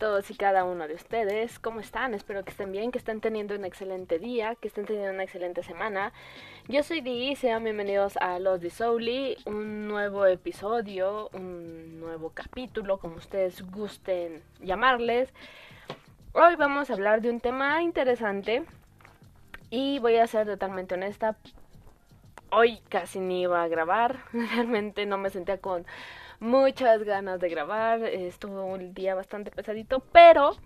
Todos y cada uno de ustedes, ¿cómo están? Espero que estén bien, que estén teniendo un excelente día, que estén teniendo una excelente semana. Yo soy Di, sean bienvenidos a Los de un nuevo episodio, un nuevo capítulo, como ustedes gusten llamarles. Hoy vamos a hablar de un tema interesante y voy a ser totalmente honesta. Hoy casi ni iba a grabar, realmente no me sentía con muchas ganas de grabar, estuvo un día bastante pesadito, pero,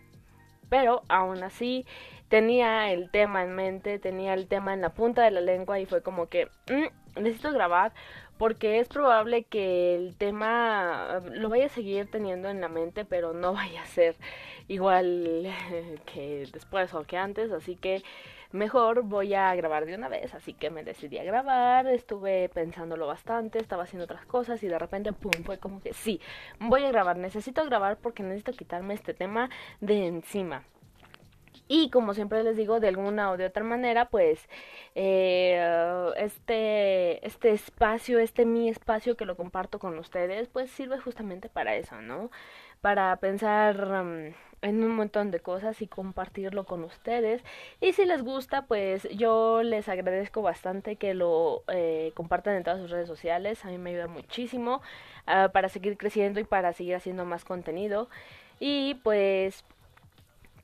pero aún así tenía el tema en mente, tenía el tema en la punta de la lengua y fue como que mm, necesito grabar porque es probable que el tema lo vaya a seguir teniendo en la mente, pero no vaya a ser igual que después o que antes, así que mejor voy a grabar de una vez, así que me decidí a grabar, estuve pensándolo bastante, estaba haciendo otras cosas y de repente, ¡pum!, fue como que sí, voy a grabar, necesito grabar porque necesito quitarme este tema de encima. Y como siempre les digo, de alguna o de otra manera, pues eh, este, este espacio, este mi espacio que lo comparto con ustedes, pues sirve justamente para eso, ¿no? Para pensar mm, en un montón de cosas y compartirlo con ustedes. Y si les gusta, pues yo les agradezco bastante que lo eh, compartan en todas sus redes sociales. A mí me ayuda muchísimo uh, para seguir creciendo y para seguir haciendo más contenido. Y pues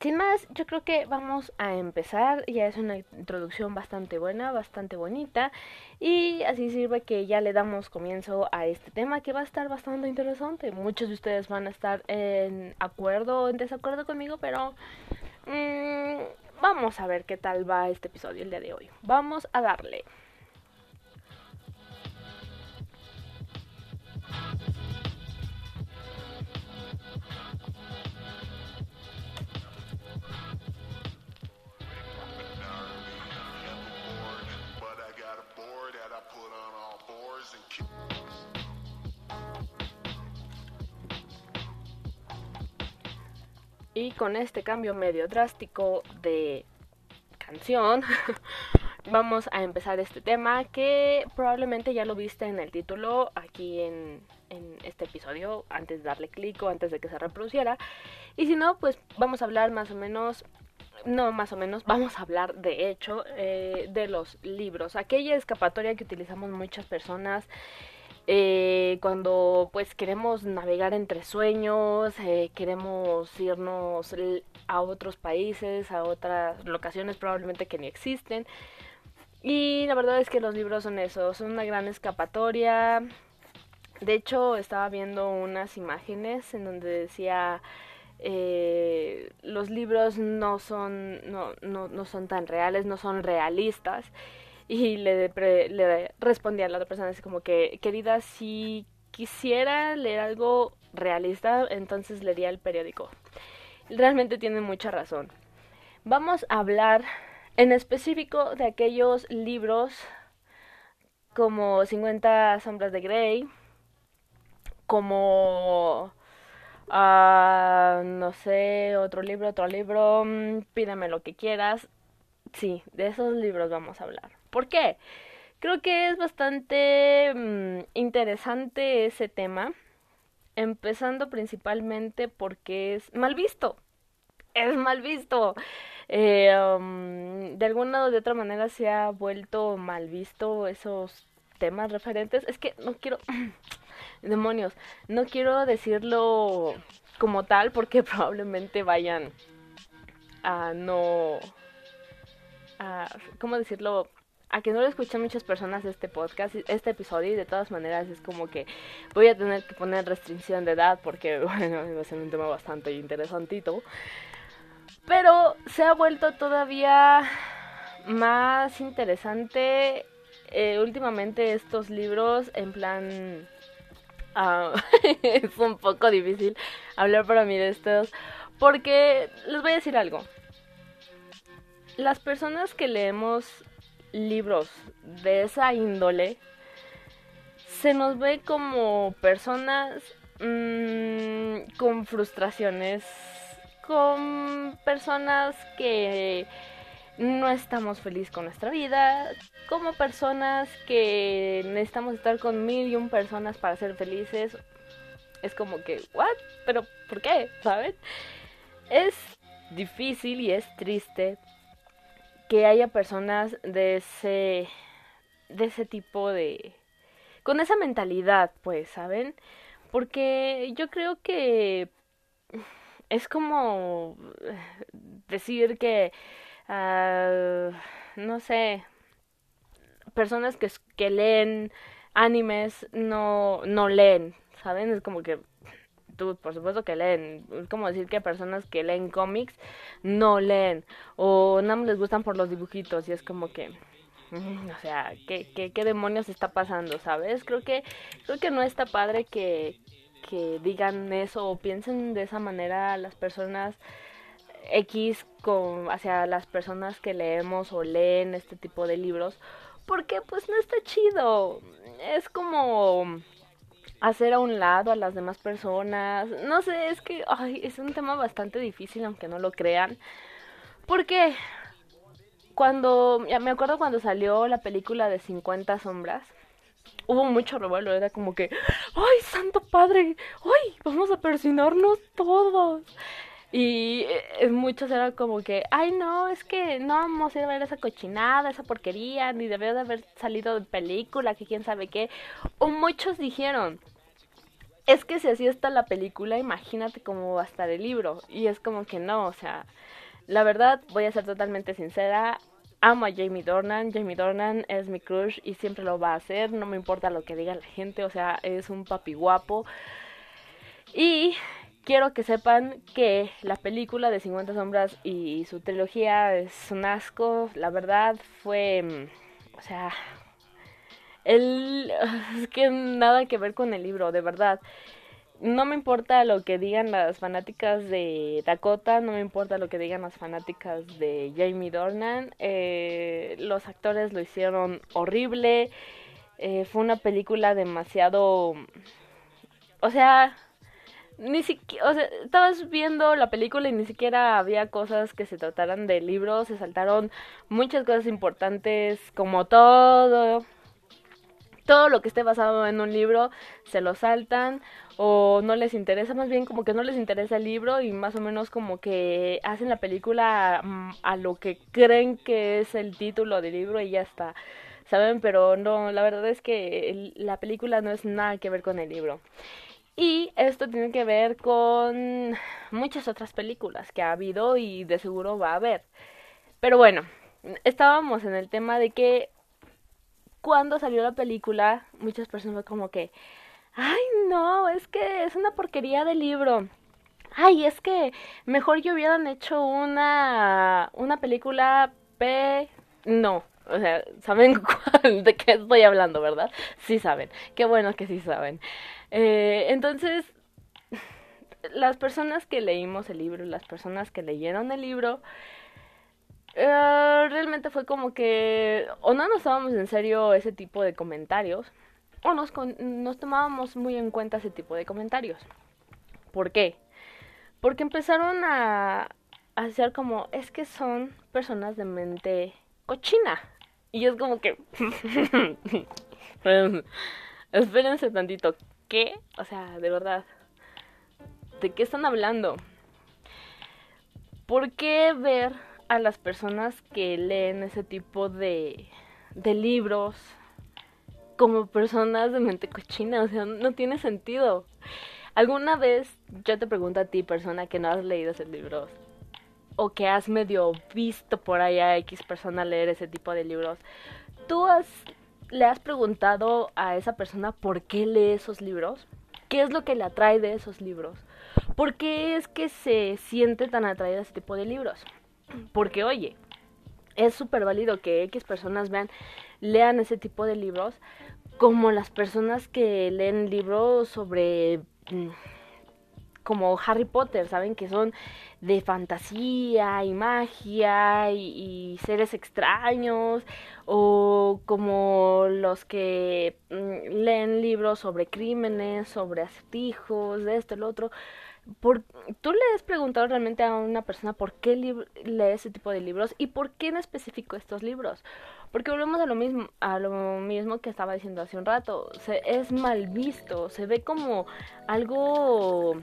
sin más, yo creo que vamos a empezar. Ya es una introducción bastante buena, bastante bonita. Y así sirve que ya le damos comienzo a este tema que va a estar bastante interesante. Muchos de ustedes van a estar en acuerdo o en desacuerdo conmigo, pero mmm, vamos a ver qué tal va este episodio el día de hoy. Vamos a darle. Y con este cambio medio drástico de canción, vamos a empezar este tema que probablemente ya lo viste en el título aquí en, este episodio antes de darle clic o antes de que se reproduciera. Y si no, pues vamos a hablar más o menos no más o menos, vamos a hablar de hecho eh, de los libros, aquella escapatoria que utilizamos muchas personas eh, cuando pues queremos navegar entre sueños, eh, queremos irnos a otros países, a otras locaciones probablemente que ni existen. Y la verdad es que los libros son eso, son una gran escapatoria. De hecho, estaba viendo unas imágenes en donde decía eh, los libros no son, no, no, no son tan reales, no son realistas. Y le, le respondí a la otra persona así como que, querida, si quisiera leer algo realista, entonces leería el periódico. Realmente tiene mucha razón. Vamos a hablar en específico de aquellos libros como 50 sombras de Grey, como uh, no sé, otro libro, otro libro, mm, pídame lo que quieras. Sí, de esos libros vamos a hablar. ¿Por qué? Creo que es bastante mmm, interesante ese tema, empezando principalmente porque es mal visto. Es mal visto. Eh, um, de alguna o de otra manera se ha vuelto mal visto esos temas referentes. Es que no quiero... Demonios, no quiero decirlo como tal porque probablemente vayan a no... A, ¿Cómo decirlo? a que no lo escuchen muchas personas este podcast, este episodio, y de todas maneras es como que voy a tener que poner restricción de edad porque, bueno, va a ser un tema bastante interesantito. Pero se ha vuelto todavía más interesante eh, últimamente estos libros en plan... Uh, es un poco difícil hablar para mí de estos porque les voy a decir algo. Las personas que leemos libros de esa índole, se nos ve como personas mmm, con frustraciones, con personas que no estamos felices con nuestra vida, como personas que necesitamos estar con mil y un personas para ser felices. es como que, ¿what? ¿Pero por qué? ¿Saben? Es difícil y es triste que haya personas de ese de ese tipo de con esa mentalidad, pues, ¿saben? Porque yo creo que es como decir que uh, no sé, personas que, que leen animes no, no leen, ¿saben? Es como que por supuesto que leen. Es como decir que personas que leen cómics no leen. O nada más les gustan por los dibujitos. Y es como que. Mm, o sea, ¿qué, qué, qué demonios está pasando, ¿sabes? Creo que, creo que no está padre que, que digan eso o piensen de esa manera las personas X con, hacia las personas que leemos o leen este tipo de libros porque pues no está chido. Es como hacer a un lado a las demás personas. No sé, es que es un tema bastante difícil aunque no lo crean. Porque cuando, me acuerdo cuando salió la película de 50 sombras, hubo mucho revuelo, era como que, ay, santo padre, ay, vamos a persinarnos todos. Y eh, muchos eran como que, ay no, es que no vamos a ir a ver esa cochinada, esa porquería, ni debió de haber salido de película, que quién sabe qué. O muchos dijeron, es que si así está la película, imagínate cómo va a estar el libro. Y es como que no, o sea, la verdad, voy a ser totalmente sincera, amo a Jamie Dornan, Jamie Dornan es mi crush y siempre lo va a hacer, no me importa lo que diga la gente, o sea, es un papi guapo. Y quiero que sepan que la película de 50 sombras y su trilogía es un asco, la verdad fue, mm, o sea, el, es que nada que ver con el libro, de verdad. No me importa lo que digan las fanáticas de Dakota, no me importa lo que digan las fanáticas de Jamie Dornan. Eh, los actores lo hicieron horrible. Eh, fue una película demasiado... O sea, ni siquiera, o sea, estabas viendo la película y ni siquiera había cosas que se trataran de libros, se saltaron muchas cosas importantes, como todo, todo lo que esté basado en un libro, se lo saltan o no les interesa, más bien como que no les interesa el libro y más o menos como que hacen la película mm, a lo que creen que es el título del libro y ya está. ¿Saben? Pero no, la verdad es que la película no es nada que ver con el libro. Y esto tiene que ver con muchas otras películas que ha habido y de seguro va a haber. Pero bueno, estábamos en el tema de que cuando salió la película, muchas personas fue como que, ay no, es que es una porquería de libro. Ay, es que mejor yo hubieran hecho una, una película P... No, o sea, ¿saben de qué estoy hablando, verdad? Sí saben. Qué bueno que sí saben. Eh, entonces, las personas que leímos el libro, las personas que leyeron el libro, eh, realmente fue como que o no nos tomábamos en serio ese tipo de comentarios o nos, nos tomábamos muy en cuenta ese tipo de comentarios. ¿Por qué? Porque empezaron a, a hacer como, es que son personas de mente cochina. Y es como que... Espérense tantito, qué? O sea, de verdad. ¿De qué están hablando? ¿Por qué ver a las personas que leen ese tipo de, de libros como personas de mente cochina? O sea, no tiene sentido. ¿Alguna vez yo te pregunto a ti, persona que no has leído ese libros, o que has medio visto por ahí a X persona leer ese tipo de libros, ¿tú has ¿Le has preguntado a esa persona por qué lee esos libros? ¿Qué es lo que le atrae de esos libros? ¿Por qué es que se siente tan atraída a ese tipo de libros? Porque, oye, es súper válido que X personas vean, lean ese tipo de libros, como las personas que leen libros sobre mm, como Harry Potter, ¿saben? Que son de fantasía y magia y, seres extraños, o como los que mm, leen libros sobre crímenes, sobre acertijos, de esto, el otro. Por, ¿Tú le has preguntado realmente a una persona por qué lee ese tipo de libros y por qué en específico estos libros? Porque volvemos a lo mismo, a lo mismo que estaba diciendo hace un rato. Se, es mal visto, se ve como algo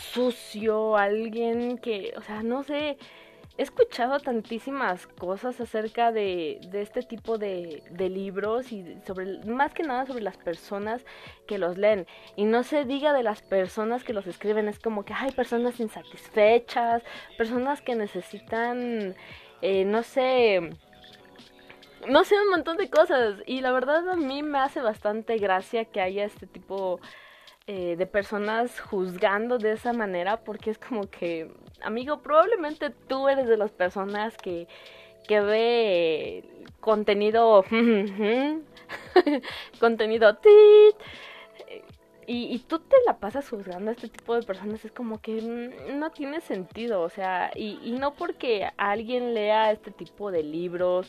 sucio, alguien que, o sea, no sé, he escuchado tantísimas cosas acerca de, de este tipo de, de, libros y sobre, más que nada sobre las personas que los leen. Y no se diga de las personas que los escriben, es como que hay personas insatisfechas, personas que necesitan, eh, no sé, no sé, un montón de cosas. Y la verdad a mí me hace bastante gracia que haya este tipo eh, de personas juzgando de esa manera porque es como que, amigo, probablemente tú eres de las personas que, que ve contenido, contenido tit, y, tú te la pasas juzgando a este tipo de personas, es como que mm, no tiene sentido, o sea, y, y no porque alguien lea este tipo de libros,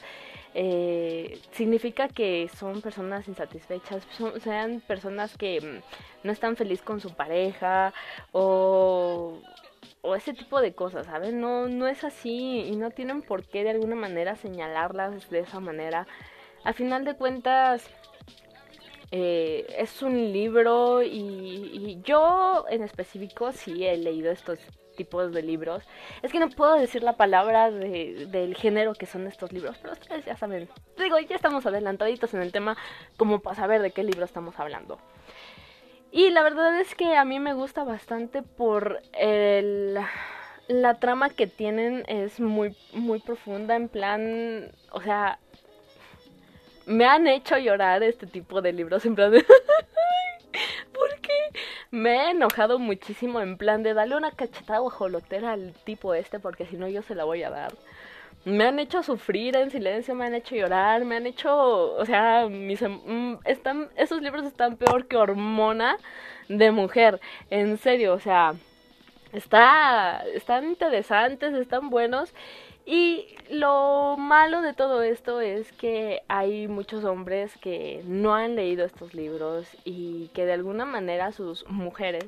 eh, significa que son personas insatisfechas, sean personas que mm, no están felices con su pareja o, o ese tipo de cosas, ¿saben? No, no es así y no tienen por qué de alguna manera señalarlas de esa manera. A final de cuentas, eh, es un libro y, y, yo en específico sí he leído estos tipos de libros. Es que no puedo decir la palabra de, del género que son estos libros, pero ustedes ya saben. Digo, ya estamos adelantaditos en el tema como para saber de qué libro estamos hablando. Y la verdad es que a mí me gusta bastante por el, la trama que tienen es muy, muy profunda, en plan, o sea, me han hecho llorar este tipo de libros, en plan. me he enojado muchísimo en plan de darle una cachetada guajolotera al tipo este porque si no yo se la voy a dar. Me han hecho sufrir en silencio, me han hecho llorar, me han hecho, o sea, mis, em, mm, están, esos libros están peor que hormona de mujer, en serio, o sea, está, están interesantes, están buenos y lo malo de todo esto es que hay muchos hombres que no han leído estos libros y que de alguna manera sus mujeres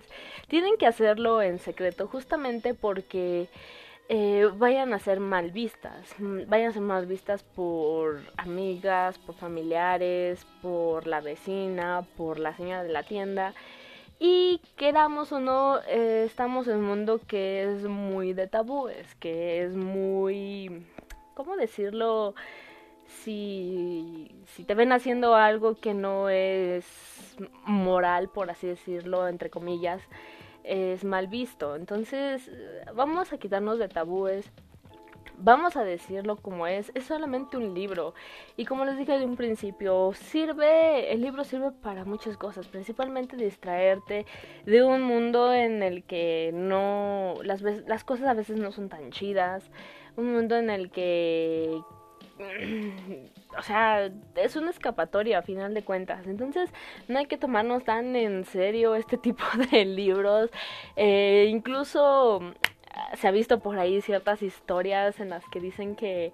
tienen que hacerlo en secreto justamente porque eh, vayan a ser mal vistas, mm, vayan a ser mal vistas por amigas, por familiares, por la vecina, por la señora de la tienda y queramos o no, eh, estamos en un mundo que es muy de tabúes, que es muy, ¿cómo decirlo? Si, si te ven haciendo algo que no es moral, por así decirlo, entre comillas, es mal visto. Entonces, vamos a quitarnos de tabúes vamos a decirlo como es, es solamente un libro. Y como les dije de un principio, sirve, el libro sirve para muchas cosas, principalmente distraerte de un mundo en el que no, las, las cosas a veces no son tan chidas, un mundo en el que o sea, es una escapatoria a final de cuentas. Entonces, no hay que tomarnos tan en serio este tipo de libros. Eh, incluso se ha visto por ahí ciertas historias en las que dicen que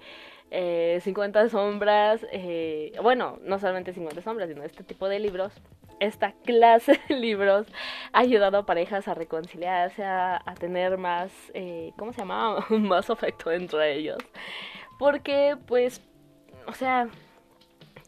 eh, 50 sombras, eh, bueno, no solamente 50 sombras, sino este tipo de libros, esta clase de libros ha ayudado a parejas a reconciliarse, a, tener más, eh, ¿cómo se llama? más afecto entre ellos. Porque, pues, o sea,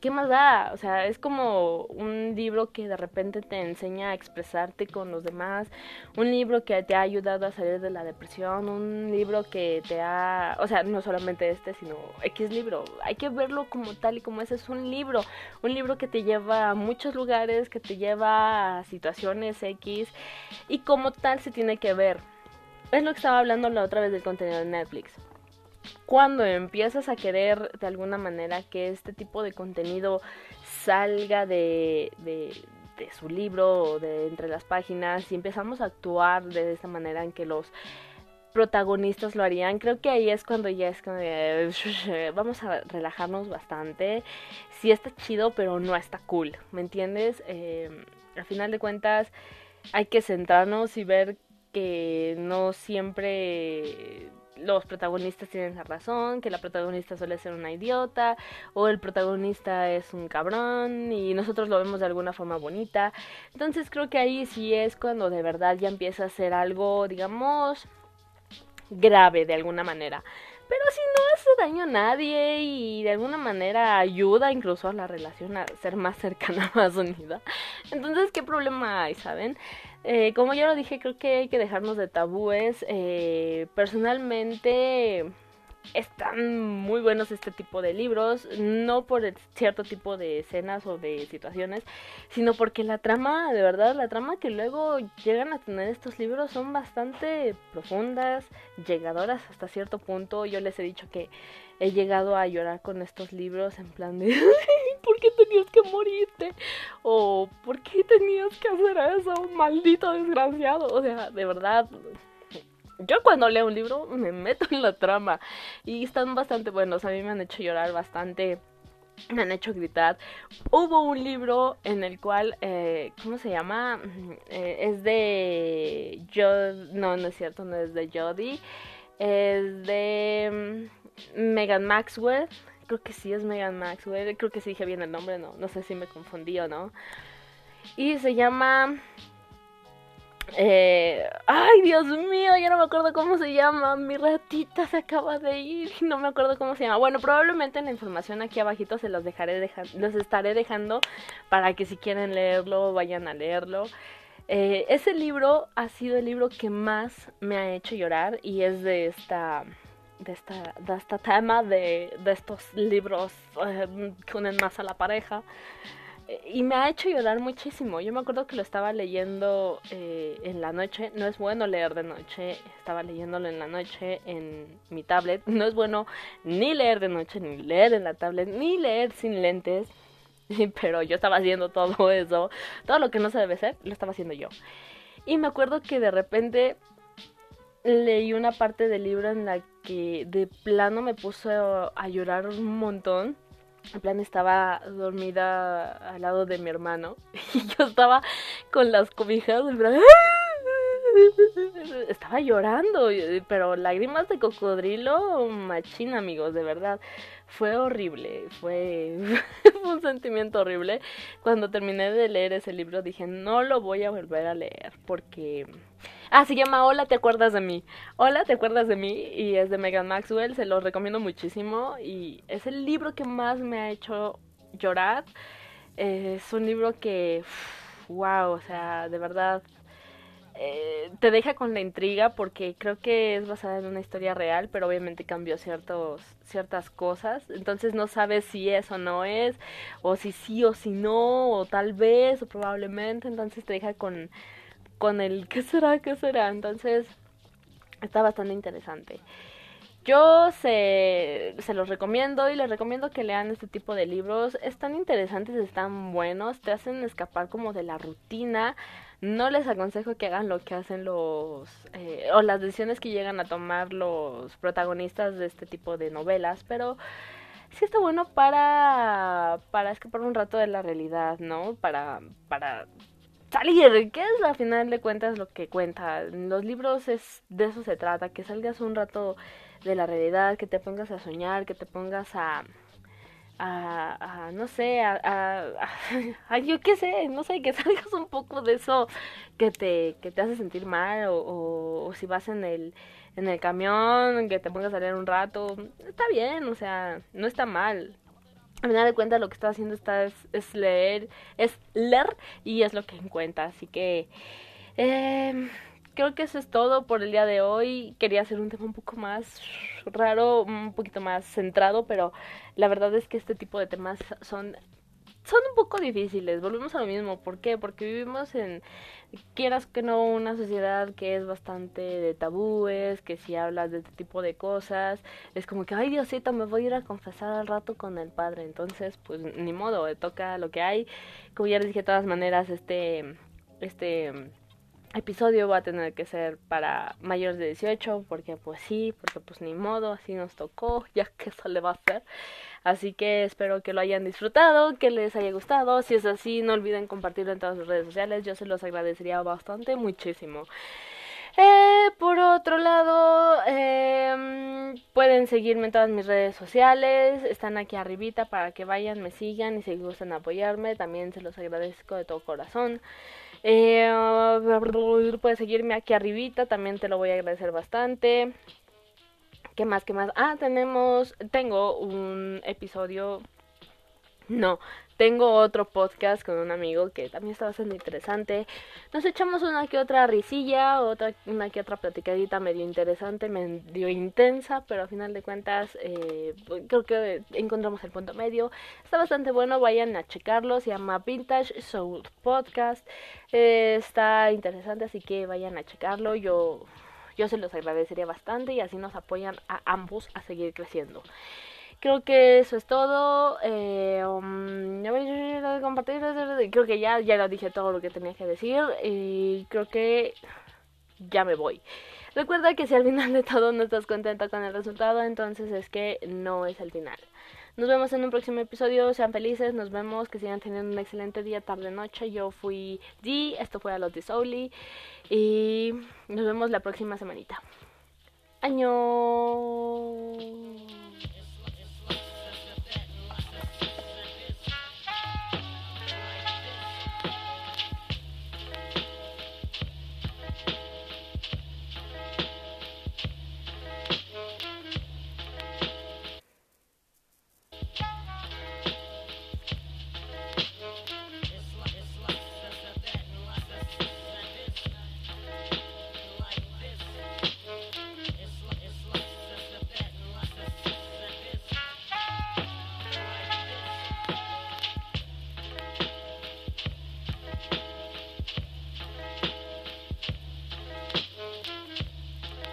¿qué más da? O sea, es como un libro que de repente te enseña a expresarte con los demás, un libro que te ha ayudado a salir de la depresión, un libro que te ha, o sea, no solamente este, sino X libro, hay que verlo como tal y como ese es un libro, un libro que te lleva a muchos lugares, que te lleva a situaciones X y como tal se tiene que ver. Es lo que estaba hablando la otra vez del contenido de Netflix cuando empiezas a querer de alguna manera que este tipo de contenido salga de, de, su libro o de entre las páginas y empezamos a actuar de esta manera en que los protagonistas lo harían, creo que ahí es cuando ya es como vamos a relajarnos bastante. Sí está chido, pero no está cool, ¿me entiendes? Eh, al final de cuentas hay que centrarnos y ver que no siempre los protagonistas tienen la razón, que la protagonista suele ser una idiota o el protagonista es un cabrón y nosotros lo vemos de alguna forma bonita. Entonces creo que ahí sí es cuando de verdad ya empieza a ser algo, digamos, grave de alguna manera. pero si no hace daño a nadie y de alguna manera ayuda incluso a la relación a ser más cercana, más unida. Entonces, ¿qué problema hay, saben? Eh, como ya lo dije, creo que hay que dejarnos de tabúes. Eh, personalmente están muy buenos este tipo de libros, no por cierto tipo de escenas o de situaciones, sino porque la trama, de verdad, la trama que luego llegan a tener estos libros son bastante profundas, llegadoras hasta cierto punto. Yo les he dicho que he llegado a llorar con estos libros en plan de ¿por qué tenías que morirte? o ¿por qué tenías que hacer eso? Maldito desgraciado. O sea, de verdad yo cuando leo un libro me meto en la trama y están bastante buenos, a mí me han hecho llorar bastante, me han hecho gritar. Hubo un libro en el cual, eh, ¿cómo se llama? Eh, es de... No, no es cierto, no es de Jodie, es de mm, Megan Maxwell. Creo que sí es Megan Maxwell, creo que sí dije bien el nombre, no, no sé si me confundí o no. Y se llama eh, ay, Dios mío, ya no me acuerdo cómo se llama. Mi ratita se acaba de ir no me acuerdo cómo se llama. Bueno, probablemente en la información aquí abajito se los dejaré los estaré dejando para que si quieren leerlo vayan a leerlo. Eh, ese libro ha sido el libro que más me ha hecho llorar y es de esta de esta de este tema de, de estos libros eh, que unen más a la pareja y me ha hecho llorar muchísimo. Yo me acuerdo que lo estaba leyendo eh, en la noche. No es bueno leer de noche. Estaba leyéndolo en la noche en mi tablet. No es bueno ni leer de noche, ni leer en la tablet, ni leer sin lentes. Pero yo estaba haciendo todo eso. Todo lo que no se debe hacer, lo estaba haciendo yo. Y me acuerdo que de repente leí una parte del libro en la que de plano me puso a llorar un montón en plan estaba dormida al lado de mi hermano y yo estaba con las cobijas en plan estaba llorando, pero lágrimas de cocodrilo machín, amigos, de verdad. Fue horrible, fue, un sentimiento horrible. Cuando terminé de leer ese libro dije, no lo voy a volver a leer porque Ah, se llama Hola, ¿te acuerdas de mí? Hola, ¿te acuerdas de mí? Y es de Megan Maxwell, se lo recomiendo muchísimo y es el libro que más me ha hecho llorar. es un libro que, wow, o sea, de verdad eh, te deja con la intriga porque creo que es basada en una historia real, pero obviamente cambió ciertos, ciertas cosas. Entonces no sabes si es o no es, o si sí o si no, o tal vez, o probablemente. Entonces te deja con, con el ¿qué será? ¿qué será? Entonces está bastante interesante. Yo se, se, los recomiendo y les recomiendo que lean este tipo de libros. Están interesantes, están buenos, te hacen escapar como de la rutina. No les aconsejo que hagan lo que hacen los... Eh, o las decisiones que llegan a tomar los protagonistas de este tipo de novelas, pero sí está bueno para, para escapar un rato de la realidad, ¿no? Para, para salir, que es la final de cuentas lo que cuenta. Los libros es de eso se trata, que salgas un rato de la realidad, que te pongas a soñar, que te pongas a a, no sé, a, a, yo qué sé, no sé, que salgas un poco de eso que te, que te hace sentir mal o, o, si vas en el, en el camión, que te pongas a leer un rato, está bien, o sea, no está mal a final de cuentas lo que está haciendo está es, leer, es leer y es lo que encuentra. Así que eh, creo que eso es todo por el día de hoy. Quería hacer un tema un poco más raro, un poquito más centrado, pero la verdad es que este tipo de temas son son un poco difíciles, volvemos a lo mismo. ¿Por qué? Porque vivimos en, quieras que no, una sociedad que es bastante de tabúes, que si hablas de este tipo de cosas, es como que, ay Diosito, me voy a ir a confesar al rato con el padre. Entonces, pues ni modo, toca lo que hay. Como ya les dije, de todas maneras, este, este episodio va a tener que ser para mayores de 18, porque pues sí, porque pues ni modo, así nos tocó, ya que eso le va a hacer. Así que espero que lo hayan disfrutado, que les haya gustado. Si es así, no olviden compartirlo en todas sus redes sociales. Yo se los agradecería bastante, muchísimo. Eh, por otro lado, eh, pueden seguirme en todas mis redes sociales, están aquí arribita para que vayan, me sigan y si gustan apoyarme, también se los agradezco de todo corazón. Eh, puedes seguirme aquí arribita, también te lo voy a agradecer bastante. ¿Qué más? ¿Qué más? Ah, tenemos, tengo un episodio no, tengo otro podcast con un amigo que también está bastante interesante. Nos echamos una que otra risilla, otra, una que otra platicadita medio interesante, medio intensa, pero a final de cuentas eh, creo que encontramos el punto medio. Está bastante bueno, vayan a checarlo, se llama Vintage Soul Podcast. Eh, está interesante, así que vayan a checarlo. Yo, yo se los agradecería bastante y así nos apoyan a ambos a seguir creciendo creo que eso es todo. Eh, um, compartir, creo que ya, ya lo dije todo lo que tenía que decir y creo que ya me voy. Recuerda que si al final de todo no estás contenta con el resultado, entonces es que no es el final. Nos vemos en un próximo episodio, sean felices, nos vemos, que sigan teniendo un excelente día, tarde, noche. Yo fui G, esto fue a los de y nos vemos la próxima semanita. Año.